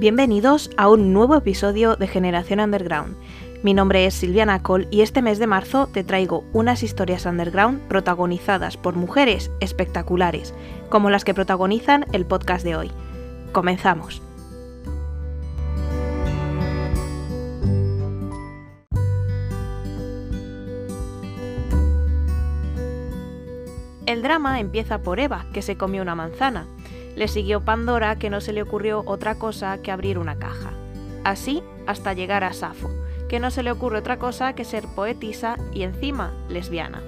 Bienvenidos a un nuevo episodio de Generación Underground. Mi nombre es Silviana Cole y este mes de marzo te traigo unas historias underground protagonizadas por mujeres espectaculares, como las que protagonizan el podcast de hoy. Comenzamos. El drama empieza por Eva, que se comió una manzana. Le siguió Pandora, que no se le ocurrió otra cosa que abrir una caja. Así hasta llegar a Safo, que no se le ocurre otra cosa que ser poetisa y encima lesbiana.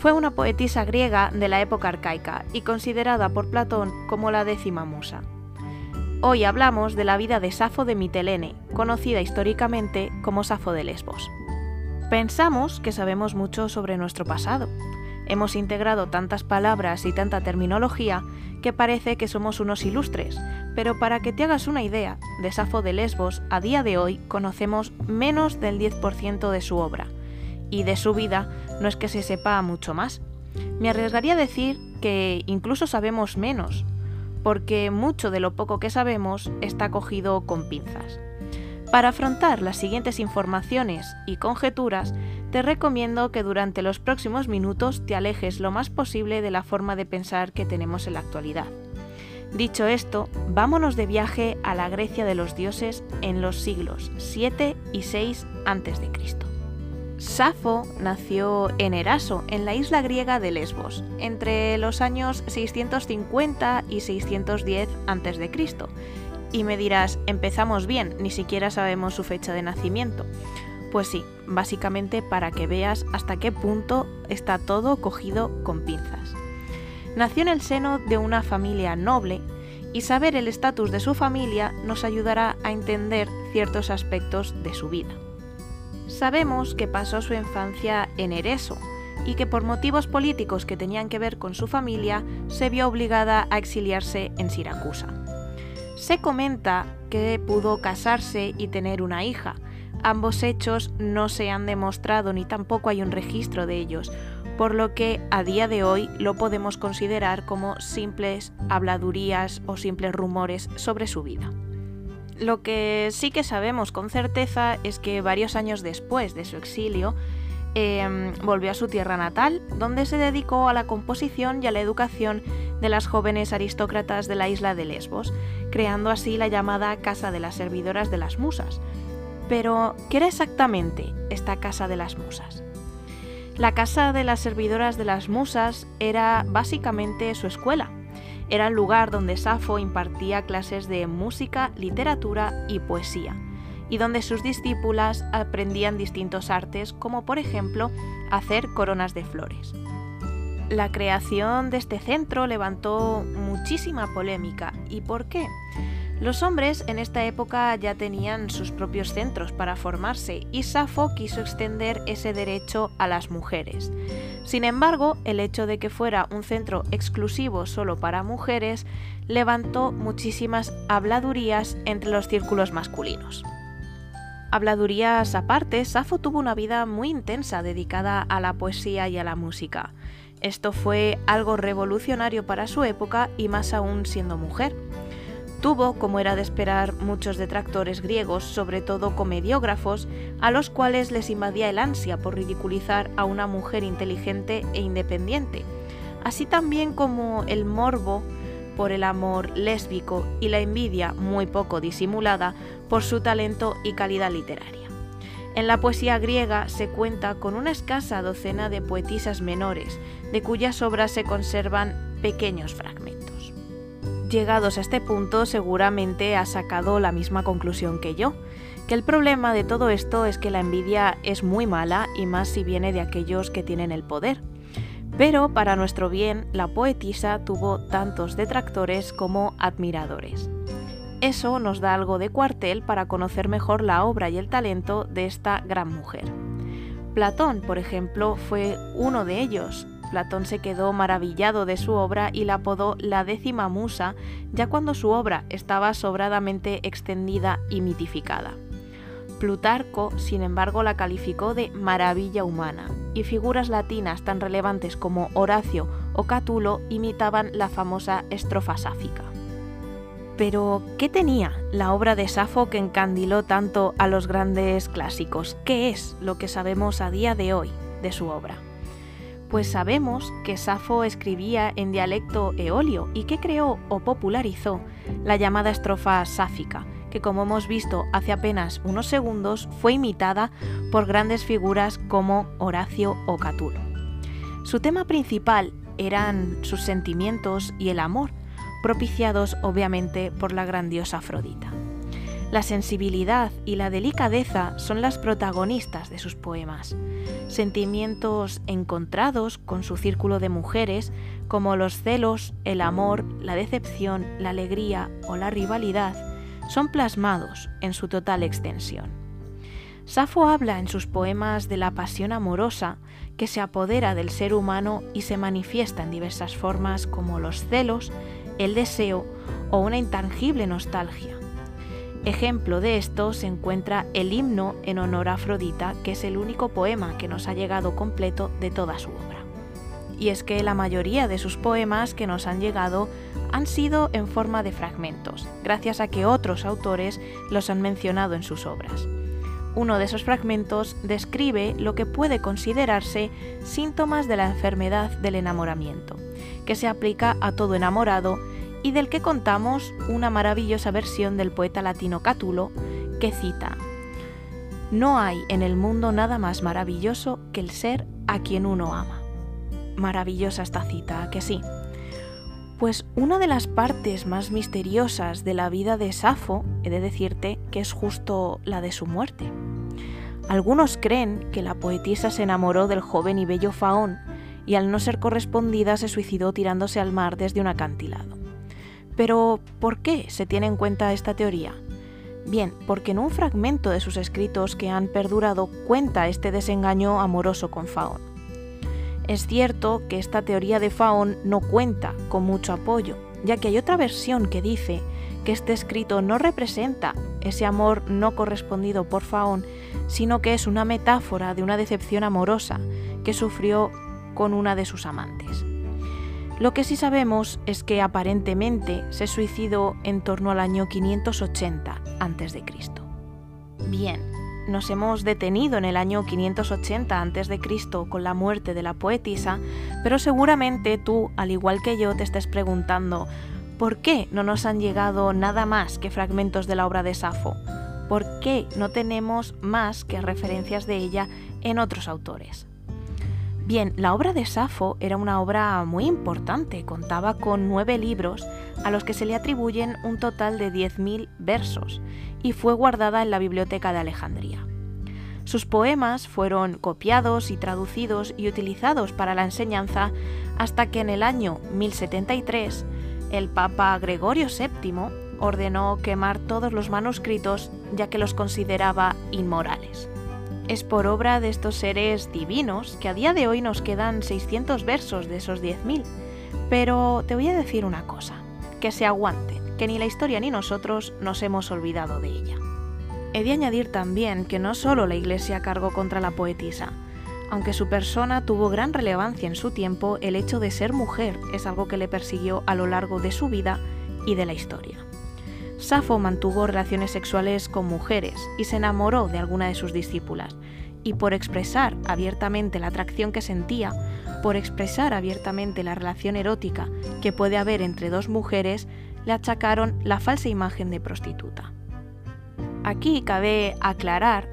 Fue una poetisa griega de la época arcaica y considerada por Platón como la décima musa. Hoy hablamos de la vida de Safo de Mitelene, conocida históricamente como Safo de Lesbos. Pensamos que sabemos mucho sobre nuestro pasado, Hemos integrado tantas palabras y tanta terminología que parece que somos unos ilustres, pero para que te hagas una idea, de Safo de Lesbos a día de hoy conocemos menos del 10% de su obra, y de su vida no es que se sepa mucho más. Me arriesgaría a decir que incluso sabemos menos, porque mucho de lo poco que sabemos está cogido con pinzas. Para afrontar las siguientes informaciones y conjeturas, te recomiendo que durante los próximos minutos te alejes lo más posible de la forma de pensar que tenemos en la actualidad. Dicho esto, vámonos de viaje a la Grecia de los dioses en los siglos 7 y 6 a.C. Safo nació en Eraso, en la isla griega de Lesbos, entre los años 650 y 610 a.C. Y me dirás, empezamos bien, ni siquiera sabemos su fecha de nacimiento. Pues sí, básicamente para que veas hasta qué punto está todo cogido con pinzas. Nació en el seno de una familia noble y saber el estatus de su familia nos ayudará a entender ciertos aspectos de su vida. Sabemos que pasó su infancia en Ereso y que por motivos políticos que tenían que ver con su familia se vio obligada a exiliarse en Siracusa. Se comenta que pudo casarse y tener una hija, Ambos hechos no se han demostrado ni tampoco hay un registro de ellos, por lo que a día de hoy lo podemos considerar como simples habladurías o simples rumores sobre su vida. Lo que sí que sabemos con certeza es que varios años después de su exilio, em, volvió a su tierra natal, donde se dedicó a la composición y a la educación de las jóvenes aristócratas de la isla de Lesbos, creando así la llamada Casa de las Servidoras de las Musas, pero, ¿qué era exactamente esta Casa de las Musas? La Casa de las Servidoras de las Musas era básicamente su escuela. Era el lugar donde Safo impartía clases de música, literatura y poesía, y donde sus discípulas aprendían distintos artes, como por ejemplo hacer coronas de flores. La creación de este centro levantó muchísima polémica. ¿Y por qué? Los hombres en esta época ya tenían sus propios centros para formarse y Safo quiso extender ese derecho a las mujeres. Sin embargo, el hecho de que fuera un centro exclusivo solo para mujeres levantó muchísimas habladurías entre los círculos masculinos. Habladurías aparte, Safo tuvo una vida muy intensa dedicada a la poesía y a la música. Esto fue algo revolucionario para su época y más aún siendo mujer. Tuvo, como era de esperar, muchos detractores griegos, sobre todo comediógrafos, a los cuales les invadía el ansia por ridiculizar a una mujer inteligente e independiente, así también como el morbo por el amor lésbico y la envidia muy poco disimulada por su talento y calidad literaria. En la poesía griega se cuenta con una escasa docena de poetisas menores, de cuyas obras se conservan pequeños fragmentos llegados a este punto seguramente ha sacado la misma conclusión que yo, que el problema de todo esto es que la envidia es muy mala y más si viene de aquellos que tienen el poder. Pero para nuestro bien, la poetisa tuvo tantos detractores como admiradores. Eso nos da algo de cuartel para conocer mejor la obra y el talento de esta gran mujer. Platón, por ejemplo, fue uno de ellos, Platón se quedó maravillado de su obra y la apodó la décima musa, ya cuando su obra estaba sobradamente extendida y mitificada. Plutarco, sin embargo, la calificó de maravilla humana, y figuras latinas tan relevantes como Horacio o Catulo imitaban la famosa estrofa sáfica. Pero, ¿qué tenía la obra de Safo que encandiló tanto a los grandes clásicos? ¿Qué es lo que sabemos a día de hoy de su obra? Pues sabemos que Safo escribía en dialecto eolio y que creó o popularizó la llamada estrofa sáfica, que como hemos visto hace apenas unos segundos fue imitada por grandes figuras como Horacio o Catulo. Su tema principal eran sus sentimientos y el amor, propiciados obviamente por la grandiosa Afrodita. La sensibilidad y la delicadeza son las protagonistas de sus poemas. Sentimientos encontrados con su círculo de mujeres, como los celos, el amor, la decepción, la alegría o la rivalidad, son plasmados en su total extensión. Safo habla en sus poemas de la pasión amorosa que se apodera del ser humano y se manifiesta en diversas formas como los celos, el deseo o una intangible nostalgia. Ejemplo de esto se encuentra el himno en honor a Afrodita, que es el único poema que nos ha llegado completo de toda su obra. Y es que la mayoría de sus poemas que nos han llegado han sido en forma de fragmentos, gracias a que otros autores los han mencionado en sus obras. Uno de esos fragmentos describe lo que puede considerarse síntomas de la enfermedad del enamoramiento, que se aplica a todo enamorado y del que contamos una maravillosa versión del poeta latino Catulo que cita, No hay en el mundo nada más maravilloso que el ser a quien uno ama. Maravillosa esta cita, que sí. Pues una de las partes más misteriosas de la vida de Safo, he de decirte que es justo la de su muerte. Algunos creen que la poetisa se enamoró del joven y bello Faón y al no ser correspondida se suicidó tirándose al mar desde un acantilado. Pero, ¿por qué se tiene en cuenta esta teoría? Bien, porque en un fragmento de sus escritos que han perdurado cuenta este desengaño amoroso con Faón. Es cierto que esta teoría de Faón no cuenta con mucho apoyo, ya que hay otra versión que dice que este escrito no representa ese amor no correspondido por Faón, sino que es una metáfora de una decepción amorosa que sufrió con una de sus amantes. Lo que sí sabemos es que aparentemente se suicidó en torno al año 580 a.C. Bien, nos hemos detenido en el año 580 a.C. con la muerte de la poetisa, pero seguramente tú, al igual que yo, te estés preguntando ¿por qué no nos han llegado nada más que fragmentos de la obra de Safo? ¿Por qué no tenemos más que referencias de ella en otros autores? Bien, la obra de Safo era una obra muy importante, contaba con nueve libros a los que se le atribuyen un total de 10.000 versos y fue guardada en la Biblioteca de Alejandría. Sus poemas fueron copiados y traducidos y utilizados para la enseñanza hasta que en el año 1073 el Papa Gregorio VII ordenó quemar todos los manuscritos ya que los consideraba inmorales. Es por obra de estos seres divinos que a día de hoy nos quedan 600 versos de esos 10.000. Pero te voy a decir una cosa, que se aguante, que ni la historia ni nosotros nos hemos olvidado de ella. He de añadir también que no solo la Iglesia cargó contra la poetisa, aunque su persona tuvo gran relevancia en su tiempo, el hecho de ser mujer es algo que le persiguió a lo largo de su vida y de la historia. Safo mantuvo relaciones sexuales con mujeres y se enamoró de alguna de sus discípulas, y por expresar abiertamente la atracción que sentía, por expresar abiertamente la relación erótica que puede haber entre dos mujeres, le achacaron la falsa imagen de prostituta. Aquí cabe aclarar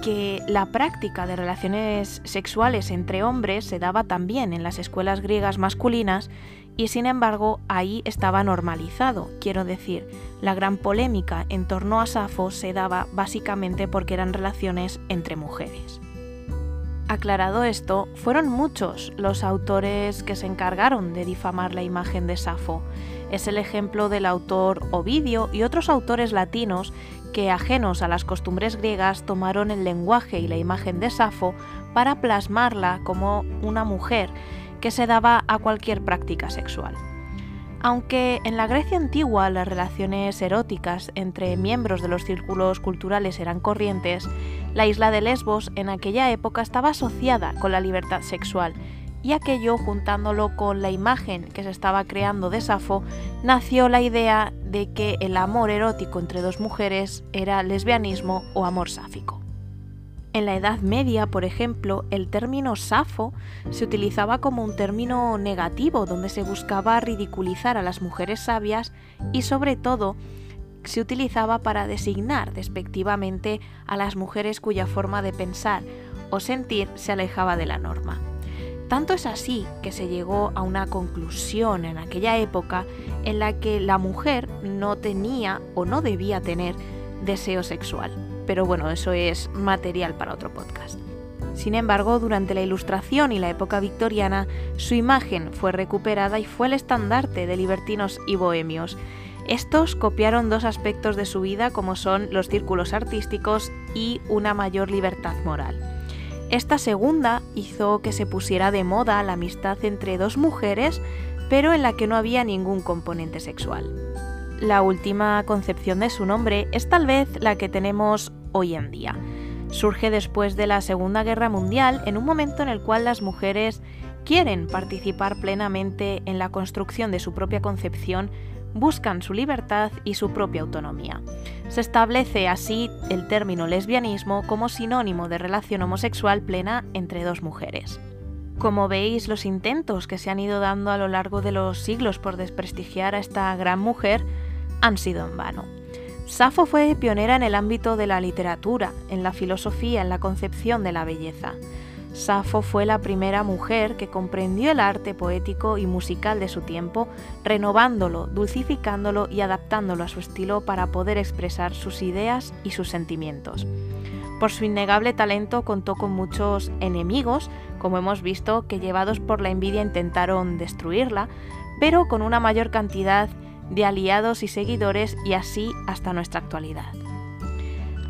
que la práctica de relaciones sexuales entre hombres se daba también en las escuelas griegas masculinas y sin embargo ahí estaba normalizado. Quiero decir, la gran polémica en torno a Safo se daba básicamente porque eran relaciones entre mujeres. Aclarado esto, fueron muchos los autores que se encargaron de difamar la imagen de Safo. Es el ejemplo del autor Ovidio y otros autores latinos que, ajenos a las costumbres griegas, tomaron el lenguaje y la imagen de Safo para plasmarla como una mujer que se daba a cualquier práctica sexual. Aunque en la Grecia antigua las relaciones eróticas entre miembros de los círculos culturales eran corrientes, la isla de Lesbos en aquella época estaba asociada con la libertad sexual y aquello juntándolo con la imagen que se estaba creando de Safo, nació la idea de que el amor erótico entre dos mujeres era lesbianismo o amor sáfico. En la Edad Media, por ejemplo, el término safo se utilizaba como un término negativo donde se buscaba ridiculizar a las mujeres sabias y sobre todo se utilizaba para designar despectivamente a las mujeres cuya forma de pensar o sentir se alejaba de la norma. Tanto es así que se llegó a una conclusión en aquella época en la que la mujer no tenía o no debía tener deseo sexual pero bueno, eso es material para otro podcast. Sin embargo, durante la Ilustración y la época victoriana, su imagen fue recuperada y fue el estandarte de libertinos y bohemios. Estos copiaron dos aspectos de su vida como son los círculos artísticos y una mayor libertad moral. Esta segunda hizo que se pusiera de moda la amistad entre dos mujeres, pero en la que no había ningún componente sexual. La última concepción de su nombre es tal vez la que tenemos hoy en día. Surge después de la Segunda Guerra Mundial, en un momento en el cual las mujeres quieren participar plenamente en la construcción de su propia concepción, buscan su libertad y su propia autonomía. Se establece así el término lesbianismo como sinónimo de relación homosexual plena entre dos mujeres. Como veis, los intentos que se han ido dando a lo largo de los siglos por desprestigiar a esta gran mujer han sido en vano. Safo fue pionera en el ámbito de la literatura, en la filosofía, en la concepción de la belleza. Safo fue la primera mujer que comprendió el arte poético y musical de su tiempo, renovándolo, dulcificándolo y adaptándolo a su estilo para poder expresar sus ideas y sus sentimientos. Por su innegable talento contó con muchos enemigos, como hemos visto, que llevados por la envidia intentaron destruirla, pero con una mayor cantidad de aliados y seguidores y así hasta nuestra actualidad.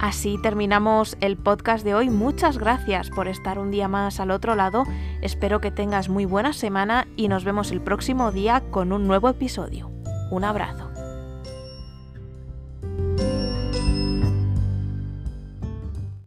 Así terminamos el podcast de hoy. Muchas gracias por estar un día más al otro lado. Espero que tengas muy buena semana y nos vemos el próximo día con un nuevo episodio. Un abrazo.